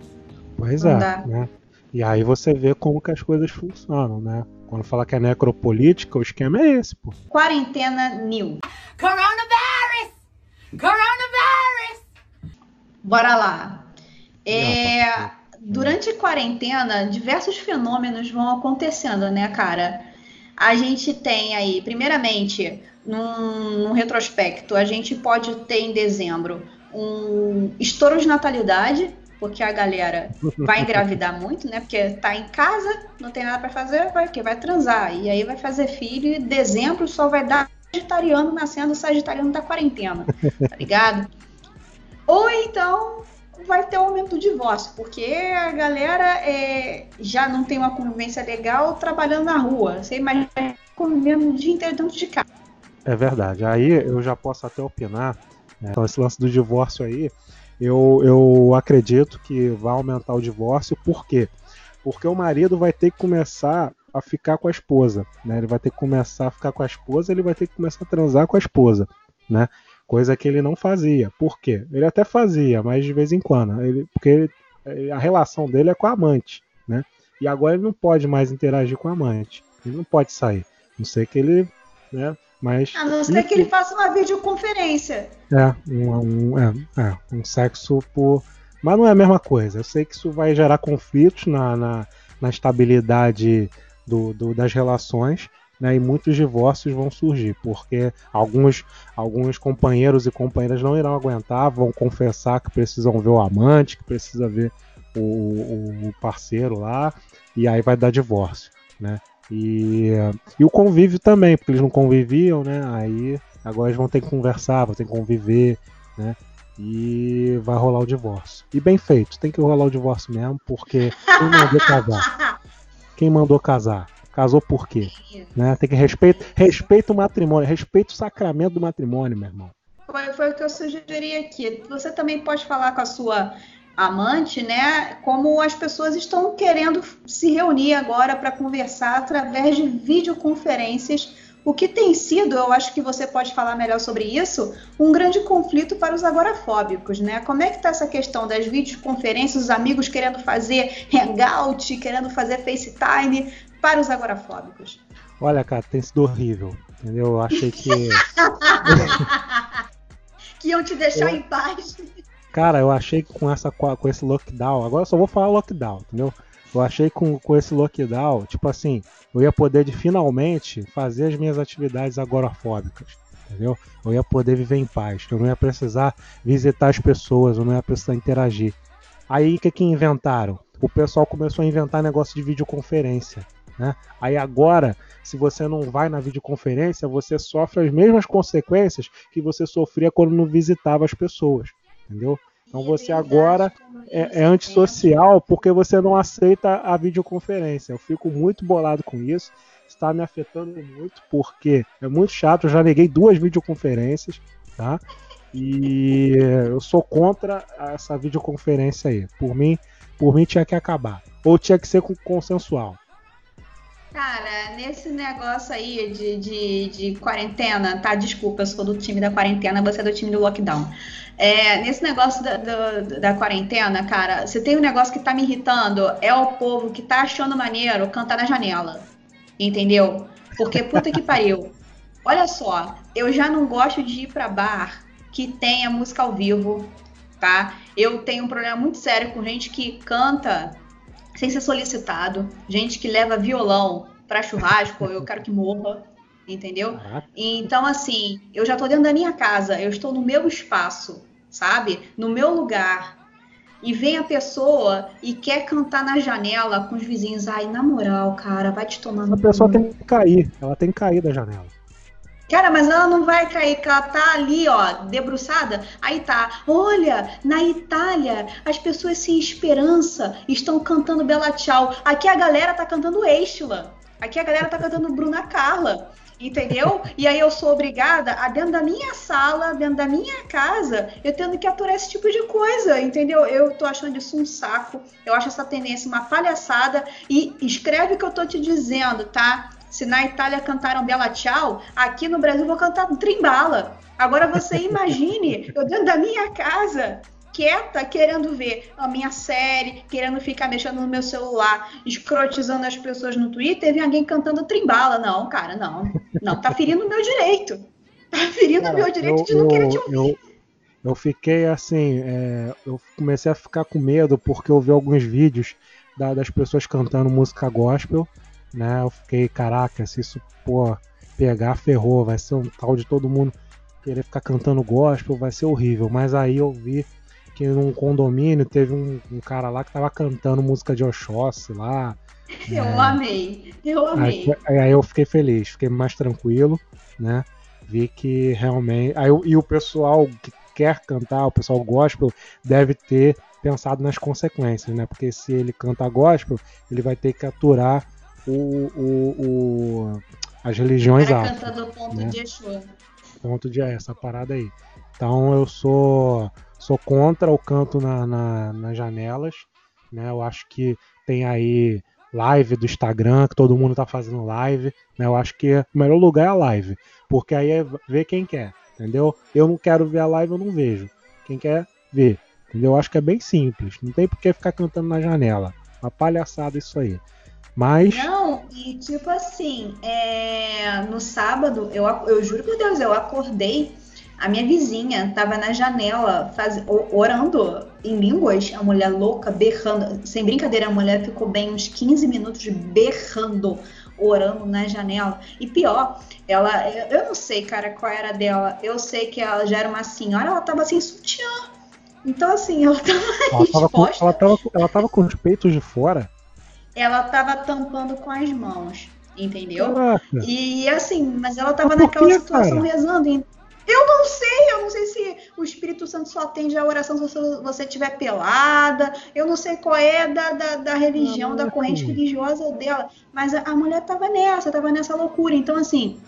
Pois não é. Dá. Né? E aí você vê como que as coisas funcionam, né? Quando fala que é necropolítica, o esquema é esse, pô. Quarentena New. Coronavirus! Coronavirus! Bora lá. É durante a quarentena, diversos fenômenos vão acontecendo, né, cara? A gente tem aí, primeiramente, num, num retrospecto, a gente pode ter em dezembro um estouro de natalidade, porque a galera vai engravidar [laughs] muito, né? Porque tá em casa, não tem nada para fazer, vai que vai transar e aí vai fazer filho e dezembro só vai dar sagitariano nascendo sagitariano da quarentena, tá ligado? Ou então vai ter um aumento do divórcio, porque a galera é, já não tem uma convivência legal trabalhando na rua. Você imagina convivendo o dia inteiro dentro de casa. É verdade. Aí eu já posso até opinar. Né? Então, esse lance do divórcio aí, eu, eu acredito que vai aumentar o divórcio. Por quê? Porque o marido vai ter que começar a ficar com a esposa, né? Ele vai ter que começar a ficar com a esposa, ele vai ter que começar a transar com a esposa, né? Coisa que ele não fazia. Por quê? Ele até fazia, mas de vez em quando, ele, porque ele, a relação dele é com a amante, né? E agora ele não pode mais interagir com a amante, ele não pode sair, não sei que ele, né? Mas a não ser que ele faça uma videoconferência. É, um, um, é, é, um sexo por, mas não é a mesma coisa. Eu sei que isso vai gerar conflitos na, na, na estabilidade do, do, das relações né, e muitos divórcios vão surgir, porque alguns, alguns companheiros e companheiras não irão aguentar, vão confessar que precisam ver o amante, que precisa ver o, o parceiro lá, e aí vai dar divórcio, né? E, e o convívio também, porque eles não conviviam, né? Aí agora eles vão ter que conversar, vão ter que conviver, né? E vai rolar o divórcio. E bem feito, tem que rolar o divórcio mesmo, porque quem mandou casar? [laughs] Quem mandou casar? Casou por quê? Né? Tem que respeitar respeita o matrimônio, respeita o sacramento do matrimônio, meu irmão. Foi, foi o que eu sugeri aqui. Você também pode falar com a sua amante, né? Como as pessoas estão querendo se reunir agora para conversar através de videoconferências, o que tem sido, eu acho que você pode falar melhor sobre isso, um grande conflito para os agorafóbicos, né? Como é que está essa questão das videoconferências, os amigos querendo fazer hangout, querendo fazer FaceTime, para os agorafóbicos? Olha, cara, tem sido horrível. Entendeu? Eu achei que. [laughs] que iam te deixar eu... em paz. Cara, eu achei que com, essa, com esse lockdown, agora eu só vou falar lockdown, entendeu? Eu achei que com, com esse lockdown, tipo assim, eu ia poder de, finalmente fazer as minhas atividades agorafóbicas, entendeu? Eu ia poder viver em paz, eu não ia precisar visitar as pessoas, eu não ia precisar interagir. Aí o que, que inventaram? O pessoal começou a inventar negócio de videoconferência. Né? Aí agora, se você não vai na videoconferência, você sofre as mesmas consequências que você sofria quando não visitava as pessoas, entendeu? Então você agora é, é antissocial porque você não aceita a videoconferência. Eu fico muito bolado com isso. Está me afetando muito porque é muito chato. Eu já neguei duas videoconferências, tá? E eu sou contra essa videoconferência aí. Por mim, por mim tinha que acabar. Ou tinha que ser consensual. Cara, nesse negócio aí de, de, de, quarentena, tá? Desculpa, eu sou do time da quarentena, você é do time do lockdown. É, nesse negócio da, do, da quarentena, cara, você tem um negócio que tá me irritando, é o povo que tá achando maneiro cantar na janela. Entendeu? Porque puta que pariu. [laughs] Olha só, eu já não gosto de ir pra bar que tenha música ao vivo, tá? Eu tenho um problema muito sério com gente que canta sem ser solicitado, gente que leva violão para churrasco, eu quero que morra, entendeu? Então, assim, eu já tô dentro da minha casa, eu estou no meu espaço, sabe? No meu lugar. E vem a pessoa e quer cantar na janela com os vizinhos. Ai, na moral, cara, vai te tomar A pessoa tem que cair. Ela tem que cair da janela. Cara, mas ela não vai cair, porque ela tá ali, ó, debruçada. Aí tá, olha, na Itália, as pessoas sem esperança estão cantando Bela Tchau. Aqui a galera tá cantando Estila. Aqui a galera tá cantando Bruna Carla. Entendeu? E aí eu sou obrigada a, dentro da minha sala, dentro da minha casa, eu tendo que aturar esse tipo de coisa, entendeu? Eu tô achando isso um saco. Eu acho essa tendência uma palhaçada. E escreve o que eu tô te dizendo, tá? Se na Itália cantaram Bela Tchau, aqui no Brasil eu vou cantar Trimbala. Agora você [laughs] imagine, eu dentro da minha casa, quieta, querendo ver a minha série, querendo ficar mexendo no meu celular, escrotizando as pessoas no Twitter, vem alguém cantando Trimbala. Não, cara, não. Não, tá ferindo o meu direito. Tá ferindo o meu direito eu, de não querer te eu, ouvir. eu, eu fiquei assim, é, eu comecei a ficar com medo porque eu vi alguns vídeos da- das pessoas cantando música gospel, né? Eu fiquei, caraca, se isso pô, pegar, ferrou, vai ser um tal de todo mundo querer ficar cantando gospel, vai ser horrível. Mas aí eu vi que num condomínio teve um, um cara lá que tava cantando música de Oxóssi lá. [laughs] Eu É. amei, eu amei. Aí, aí eu fiquei feliz, fiquei mais tranquilo, né? Vi que realmente. Aí, eu- e o pessoal que quer cantar, o pessoal gospel, deve ter pensado nas consequências, né? Porque se ele canta gospel, ele vai ter que aturar o, o, o- as religiões cara afro. cantando ponto né? de Exu. Ponto de essa parada aí. Então eu sou sou contra o canto na, na- nas janelas, né? Eu acho que tem aí live do Instagram, que todo mundo tá fazendo live, né? Eu acho que o melhor lugar é a live, porque aí é ver quem quer, entendeu? Eu não quero ver a live, eu não vejo. Quem quer, vê. Entendeu? Eu acho que é bem simples, não tem por que ficar cantando na janela. Uma palhaçada isso aí. Mas Não, e tipo assim, é, no sábado, eu, eu juro por Deus, eu acordei, a minha vizinha tava na janela faz, orando em línguas, a mulher louca, berrando. Sem brincadeira, a mulher ficou bem uns 15 minutos berrando, orando na janela. E pior, ela, eu não sei, cara, qual era dela. Eu sei que ela já era uma senhora, ela tava sem sutiã. Então, assim, ela tava ela tava, com, ela, tava, ela tava com os peitos de fora. Ela tava tampando com as mãos, entendeu? Caraca. E assim, mas ela tava Mas naquela quê, situação cara? rezando. Eu não sei, eu não sei se o Espírito Santo só atende a oração se você- estiver pelada. Eu não sei qual é da, da, da religião, da Caraca. corrente religiosa dela. Mas a, a mulher tava nessa, tava nessa loucura. Então, assim,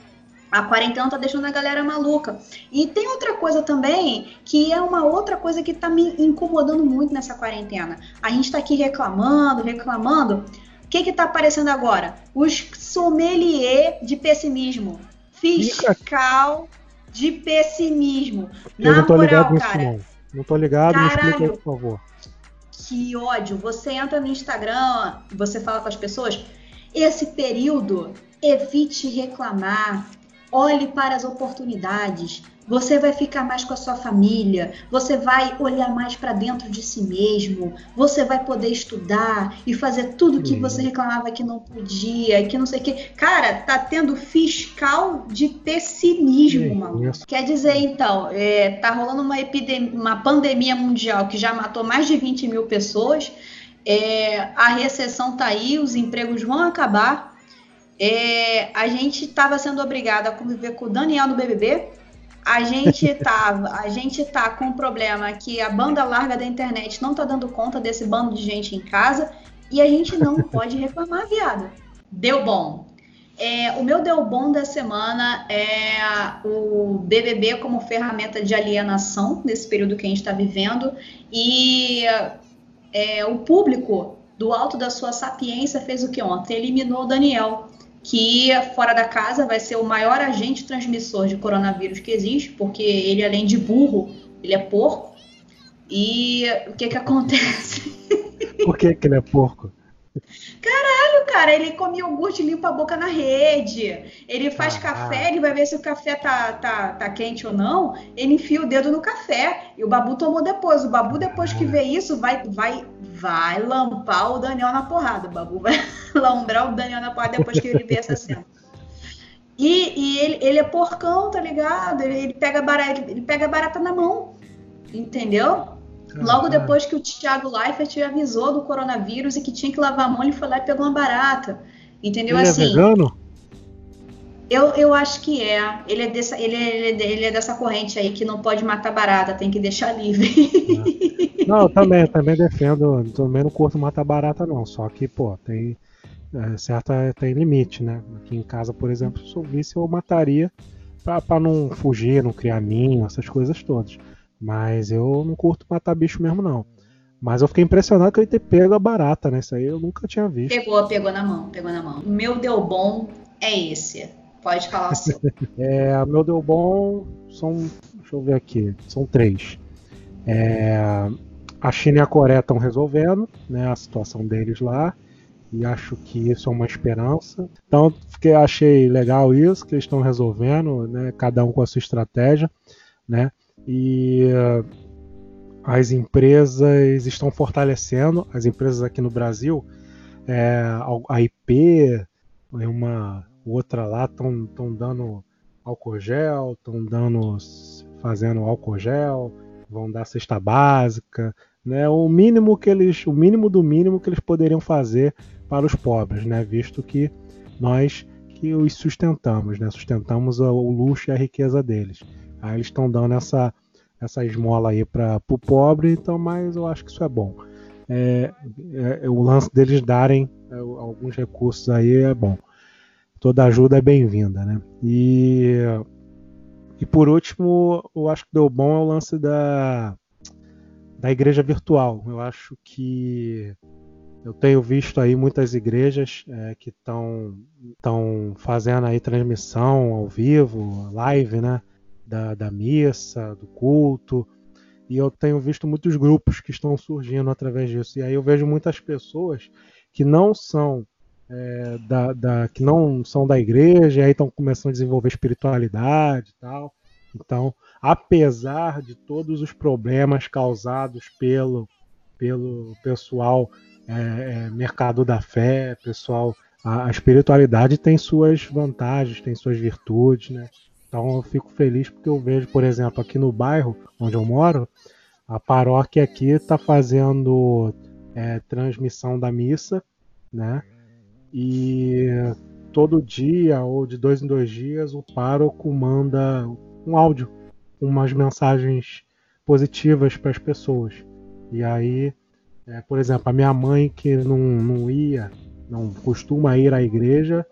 a quarentena tá deixando a galera maluca. E tem outra coisa também, que é uma outra coisa que tá me incomodando muito nessa quarentena. A gente tá aqui reclamando, reclamando. O que que tá aparecendo agora? Os sommelier de pessimismo. Fiscal de pessimismo. Eu Na não tô ligado moral, nisso, cara. não. Não tô ligado, me explica aí, Caralho. por favor. Que ódio. Você entra no Instagram, você fala com as pessoas. Esse período, evite reclamar. Olhe para as oportunidades. Você vai ficar mais com a sua família. Você vai olhar mais para dentro de si mesmo. Você vai poder estudar e fazer tudo que Hum. você reclamava que não podia, que não sei o que. Cara, tá tendo fiscal de pessimismo, maluco. Quer dizer, então, é, tá rolando uma, epidemia, uma pandemia mundial que já matou mais de 20 mil pessoas. É, a recessão tá aí, os empregos vão acabar. É, a gente estava sendo obrigado a conviver com o Daniel no BBB. A gente [laughs] tava, a gente tá com um problema que a banda larga da internet não tá dando conta desse bando de gente em casa e a gente não [laughs] pode reclamar, viado. Deu bom. É, o meu deu bom da semana é o BBB como ferramenta de alienação nesse período que a gente está vivendo e é, o público do alto da sua sapiência fez o que ontem? Eliminou o Daniel, que fora da casa vai ser o maior agente transmissor de coronavírus que existe, porque ele além de burro, ele é porco. E o que que acontece? Por que, que ele é porco? Cara, ele come iogurte, limpa a boca na rede. Ele faz Ah, café, ele vai ver se o café tá, tá, tá quente ou não. Ele enfia o dedo no café. E o Babu tomou depois. O Babu, depois que vê isso, vai, vai, vai lampar o Daniel na porrada. O Babu vai [laughs] lambrar o Daniel na porrada depois que ele vê essa cena. E, e ele, ele é porcão, tá ligado? Ele, ele pega barata, ele pega barata na mão. Entendeu? Logo depois que o Thiago Leifert avisou do coronavírus e que tinha que lavar a mão, ele foi lá e pegou uma barata. Entendeu? Ele é assim, vegano? eu, eu acho que é. Ele é, dessa, ele, é, ele, é, ele é dessa corrente aí que não pode matar barata, tem que deixar livre. Não, eu também, eu também defendo. Também não curto matar barata, não. Só que, pô, tem. É, certa tem limite, né? Aqui em casa, por exemplo, se eu visse, eu mataria pra não fugir, não criar ninho, essas coisas todas. Mas eu não curto matar bicho mesmo, não. Mas eu fiquei impressionado que ele ter pego a barata, né? Isso aí eu nunca tinha visto. pegou, pegou na mão, pegou na mão. O meu deu bom é esse. Pode falar o seu. [laughs] É, meu deu bom são. Deixa eu ver aqui. São três. É, a China e a Coreia estão resolvendo né, a situação deles lá. E acho que isso é uma esperança. Então, fiquei, achei legal isso, que eles estão resolvendo, né, cada um com a sua estratégia. Né, e as empresas estão fortalecendo, as empresas aqui no Brasil, é, a IP, uma outra lá estão dando álcool gel, estão dando fazendo álcool gel, vão dar cesta básica, né? O mínimo que eles, o mínimo do mínimo que eles poderiam fazer para os pobres, né? Visto que nós que os sustentamos, né? Sustentamos o luxo e a riqueza deles. Aí eles estão dando essa essa esmola aí para o pobre, então, mas eu acho que isso é bom. É, é, o lance deles darem é, alguns recursos aí é bom toda ajuda é bem-vinda, né? E, e por último, eu acho que deu bom é o lance da, da igreja virtual. Eu acho que eu tenho visto aí muitas igrejas é, que estão estão fazendo aí transmissão ao vivo, live, né? Da, da missa, do culto. E eu tenho visto muitos grupos que estão surgindo através disso. E aí eu vejo muitas pessoas que não são é, da, da, que não são da igreja, e aí estão começando a desenvolver espiritualidade e tal. Então, apesar de todos os problemas causados pelo, pelo pessoal é, é, mercado da fé, pessoal, a, a, espiritualidade tem suas vantagens, tem suas virtudes, né? Então eu fico feliz porque eu vejo, por exemplo, aqui no bairro onde eu moro, a paróquia aqui está fazendo é, transmissão da missa, né? E todo dia ou de dois em dois dias o pároco manda um áudio, umas mensagens positivas para as pessoas. E aí, é, por exemplo, a minha mãe que não, não ia, não costuma ir à igreja,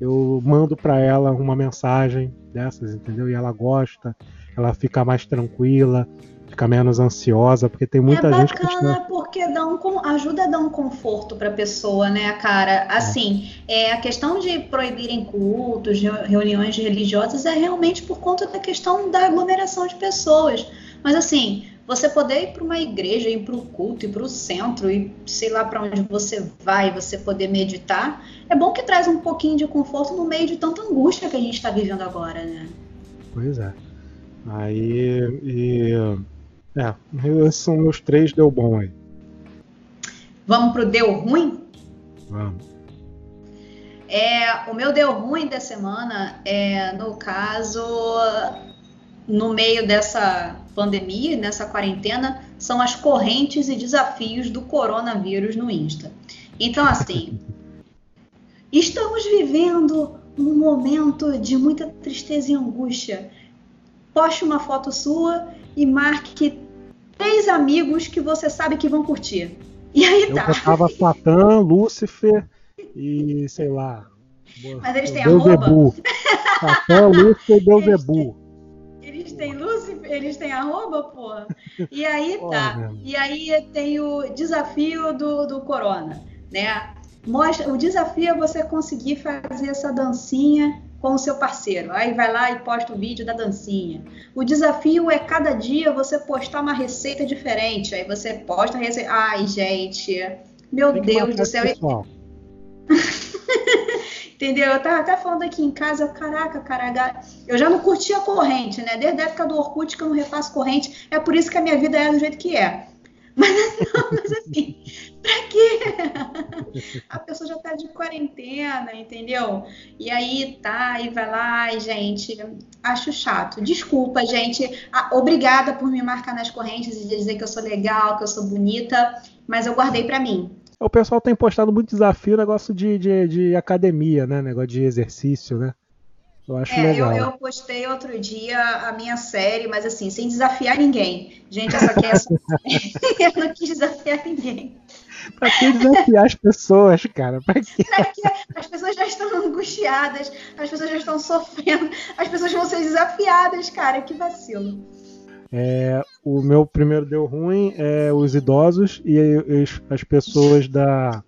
eu mando para ela uma mensagem dessas, entendeu? E ela gosta, ela fica mais tranquila, fica menos ansiosa, porque tem muita é gente que bacana porque dá um, ajuda a dar um conforto para a pessoa, né, cara? Assim, é. a questão de proibirem cultos, reuniões religiosas é realmente por conta da questão da aglomeração de pessoas. Mas assim, você poder ir para uma igreja, ir para o culto, ir para o centro, e sei lá para onde você vai, você poder meditar, é bom que traz um pouquinho de conforto no meio de tanta angústia que a gente está vivendo agora, né? Pois é. Aí, e, é, esses são meus três deu bom aí. Vamos pro deu ruim? Vamos. É, o meu deu ruim da semana é, no caso, no meio dessa pandemia, nessa quarentena, são as correntes e desafios do coronavírus no Insta. Então, assim, [laughs] estamos vivendo um momento de muita tristeza e angústia. Poste uma foto sua e marque três amigos que você sabe que vão curtir. E aí Eu tá. botava Satã, Lúcifer e sei lá. Mas eles têm Beuzebu. Satã, Lúcifer e Beuzebu. Eles têm arroba, porra. E aí tá. E aí tem o desafio do, do Corona, né? Mostra, o desafio é você conseguir fazer essa dancinha com o seu parceiro. Aí vai lá e posta o vídeo da dancinha. O desafio é cada dia você postar uma receita diferente. Aí você posta a receita. Ai, gente. Meu Deus do céu. [laughs] Entendeu? Eu tava até falando aqui em casa, caraca, caraca, eu já não curtia corrente, né? Desde a época do Orkut que eu não refaço corrente, é por isso que a minha vida é do jeito que é. [laughs] Mas, não, mas assim, [laughs] pra quê? [laughs] A pessoa já tá de quarentena, entendeu? E aí tá, e vai lá, ai, gente, acho chato. Desculpa, gente. Obrigada por me marcar nas correntes e dizer que eu sou legal, que eu sou bonita, mas eu guardei pra mim. O pessoal tem postado muito desafio, negócio de, de, de academia, né? Negócio de exercício, né? Eu acho É, eu, legal. eu postei outro dia a minha série, mas assim, sem desafiar ninguém. Gente, essa aqui é essa. eu não quis desafiar ninguém. Pra que desafiar as pessoas, cara? Pra? É que as pessoas já estão angustiadas, as pessoas já estão sofrendo, as pessoas vão ser desafiadas, cara. Que vacilo. É, o meu primeiro deu ruim é os idosos e as, as pessoas da.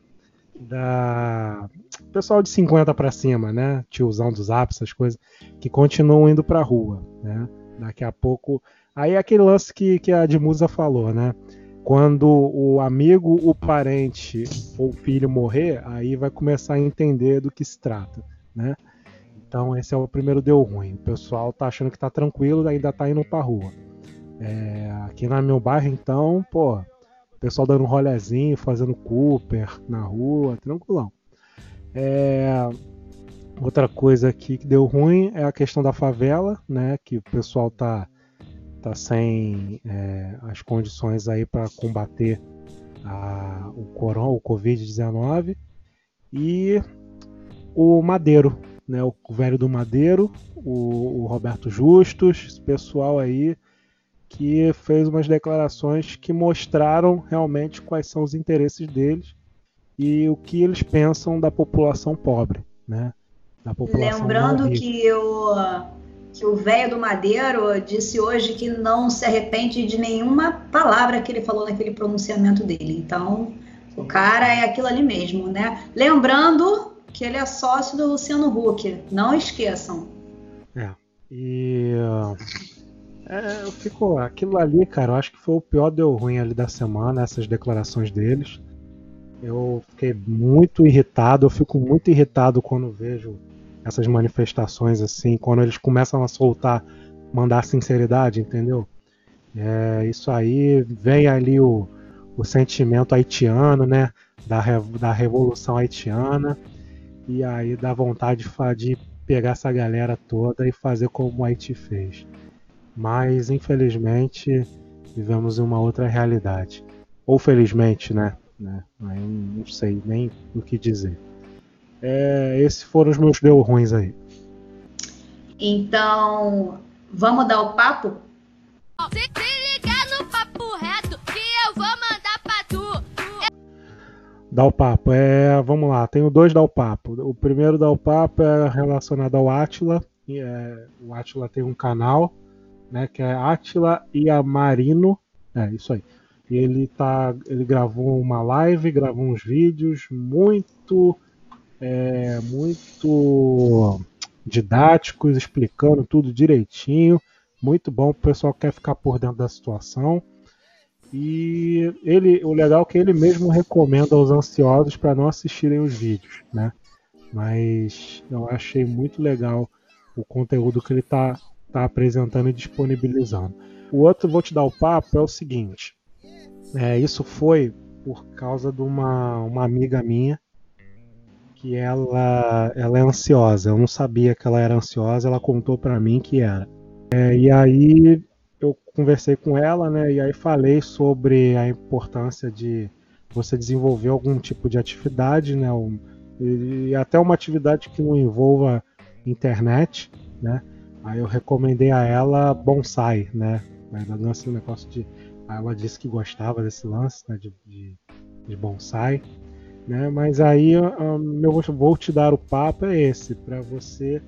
da pessoal de 50 pra cima, né? Tiozão dos apps, essas coisas, que continuam indo pra rua, né? Daqui a pouco. Aí é aquele lance que, que a Edmusa falou, né? Quando o amigo, o parente ou o filho morrer, aí vai começar a entender do que se trata, né? Então esse é o primeiro deu ruim. O pessoal tá achando que tá tranquilo, ainda tá indo pra rua. É, aqui no meu bairro, então, pô, o pessoal dando um rolezinho, fazendo Cooper na rua, tranquilão. É, outra coisa aqui que deu ruim é a questão da favela, né? Que o pessoal tá, tá sem é, as condições aí para combater a, o corona, o Covid-19 e o Madeiro, né? O velho do Madeiro, o, o Roberto Justus, esse pessoal aí que fez umas declarações que mostraram realmente quais são os interesses deles e o que eles pensam da população pobre, né? Da população Lembrando que o que o velho do Madeiro disse hoje que não se arrepende de nenhuma palavra que ele falou naquele pronunciamento dele. Então, o cara é aquilo ali mesmo, né? Lembrando que ele é sócio do Luciano Huck, não esqueçam. É. E uh, é, eu fico aquilo ali, cara. Eu acho que foi o pior deu ruim ali da semana, essas declarações deles. Eu fiquei muito irritado. Eu fico muito irritado quando vejo essas manifestações assim, quando eles começam a soltar, mandar sinceridade, entendeu? É, isso aí vem ali o, o sentimento haitiano, né? Da, da revolução haitiana. E aí dá vontade de, de pegar essa galera toda e fazer como o Haiti fez. Mas infelizmente vivemos em uma outra realidade. Ou felizmente, né? né? Aí não sei nem o que dizer. É, esses foram os meus deu ruins aí. Então, vamos dar o papo? Se, se ligar no papo reto que eu vou mandar pra tu. Dá o papo. É, vamos lá, tenho dois dá o papo. O primeiro dá o papo é relacionado ao Atila. E, é, o Atila tem um canal, né, que é Atila e a Marino. É, isso aí. Ele tá, ele gravou uma live, gravou uns vídeos muito é, muito didáticos, explicando tudo direitinho. Muito bom, o pessoal quer ficar por dentro da situação. E ele, o legal é que ele mesmo recomenda aos ansiosos para não assistirem os vídeos, né? Mas eu achei muito legal o conteúdo que ele está tá apresentando e disponibilizando. O outro, vou te dar o papo, é o seguinte. É, isso foi por causa de uma, uma amiga minha que ela, ela é ansiosa. Eu não sabia que ela era ansiosa, ela contou para mim que era. É, e aí eu conversei com ela, né? E aí falei sobre a importância de você desenvolver algum tipo de atividade, né? e, e até uma atividade que não envolva internet, né? Aí eu recomendei a ela bonsai, né? Ela lança um negócio de. Ela disse que gostava desse lance, né? De, de, de bonsai, né? Mas aí ah, meu vou te dar o papo é esse para você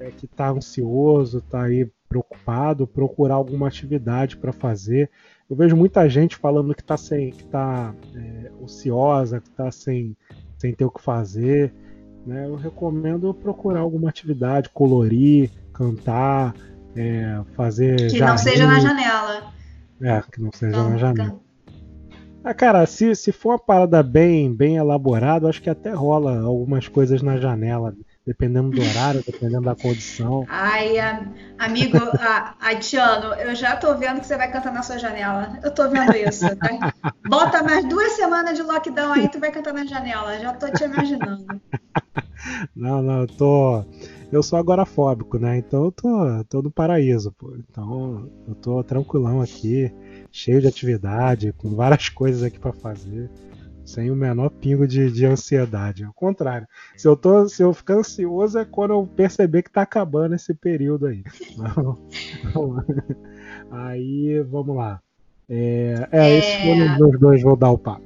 é, que está ansioso, está aí preocupado, procurar alguma atividade para fazer. Eu vejo muita gente falando que está sem, que tá é, ociosa, que está sem, sem ter o que fazer. Né? Eu recomendo procurar alguma atividade, colorir, cantar, é, fazer. Que não seja na janela. É, que não seja na Can- janela. Ah, cara, se, se for uma parada bem, bem elaborada, acho que até rola algumas coisas na janela, dependendo do horário, dependendo da condição. Ai, a- amigo, a, a Tiano, eu já tô vendo que você vai cantar na sua janela. Eu tô vendo isso, tá? Bota mais duas semanas de lockdown aí, tu vai cantar na janela. Já tô te imaginando. [laughs] Não, não, eu tô. Eu sou agorafóbico, né? Então eu tô, tô no paraíso, pô. Então eu tô tranquilão aqui, cheio de atividade, com várias [laughs] coisas aqui pra fazer, sem o menor pingo de, de ansiedade. Ao contrário, se eu, tô, se eu ficar ansioso é quando eu perceber que tá acabando esse período aí. [laughs] Não. [laughs] Aí, vamos lá. É, é, É. esses foram os meus dois, vou dar o papo.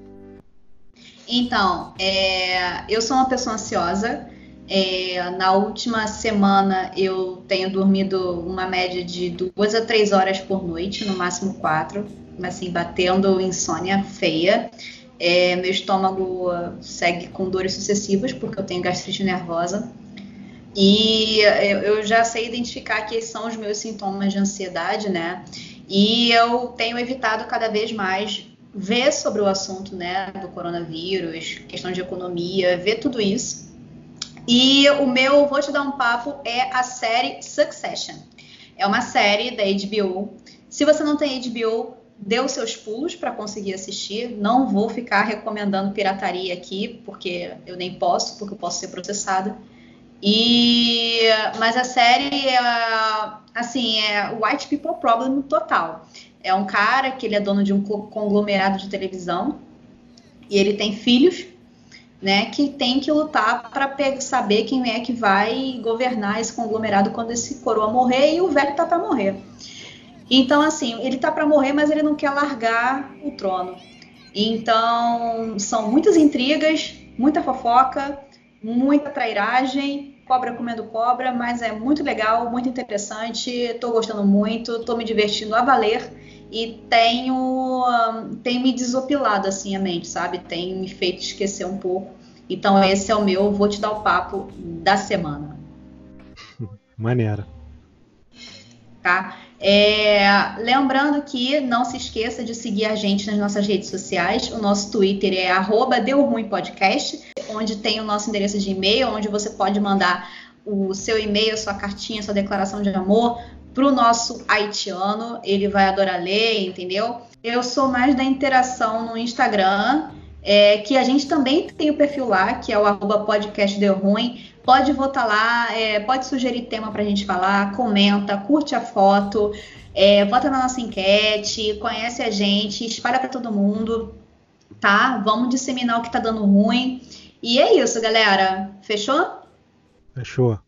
Então, é, eu sou uma pessoa ansiosa. É, na última semana eu tenho dormido uma média de duas a três horas por noite, no máximo quatro, assim, batendo insônia feia. É, meu estômago ah, segue com dores sucessivas, porque eu tenho gastrite nervosa. E eu, eu já sei identificar esses são os meus sintomas de ansiedade, né? E eu tenho evitado cada vez mais ver sobre o assunto, né, do coronavírus, questão de economia, ver tudo isso. E o meu, vou te dar um papo, é a série Succession. É uma série da HBO. Se você não tem HBO, dê os seus pulos para conseguir assistir. Não vou ficar recomendando pirataria aqui, porque eu nem posso, porque eu posso ser processada. E mas a série é assim, é white people problem total. É um cara que ele é dono de um co- conglomerado de televisão e ele tem filhos, né, que tem que lutar para saber quem é que vai governar esse conglomerado quando esse coroa morrer e o velho tá para morrer. Então assim, ele tá para morrer, mas ele não quer largar o trono. Então, são muitas intrigas, muita fofoca, muita trairagem, cobra comendo cobra, mas é muito legal, muito interessante, tô gostando muito, tô me divertindo a valer e tenho, tem me desopilado assim a mente, sabe? Tem me feito esquecer um pouco. Então esse é o meu, vou te dar o papo da semana, [laughs] Maneira. tá? É, lembrando que não se esqueça de seguir a gente nas nossas redes sociais. O nosso Twitter é arroba Deu Ruim Podcast, onde tem o nosso endereço de e-mail, onde você pode mandar o seu e-mail, sua cartinha, sua declaração de amor pro nosso haitiano. Ele vai adorar ler, entendeu? Eu sou mais da interação no Instagram, é, que a gente também tem o perfil lá, que é o arroba podcast Deu Ruim. Pode votar lá, é, pode sugerir tema pra gente falar, comenta, curte a foto, é, vota na nossa enquete, conhece a gente, espalha pra todo mundo, tá? Vamos disseminar o que tá dando ruim. E é isso, galera. Fechou? Fechou.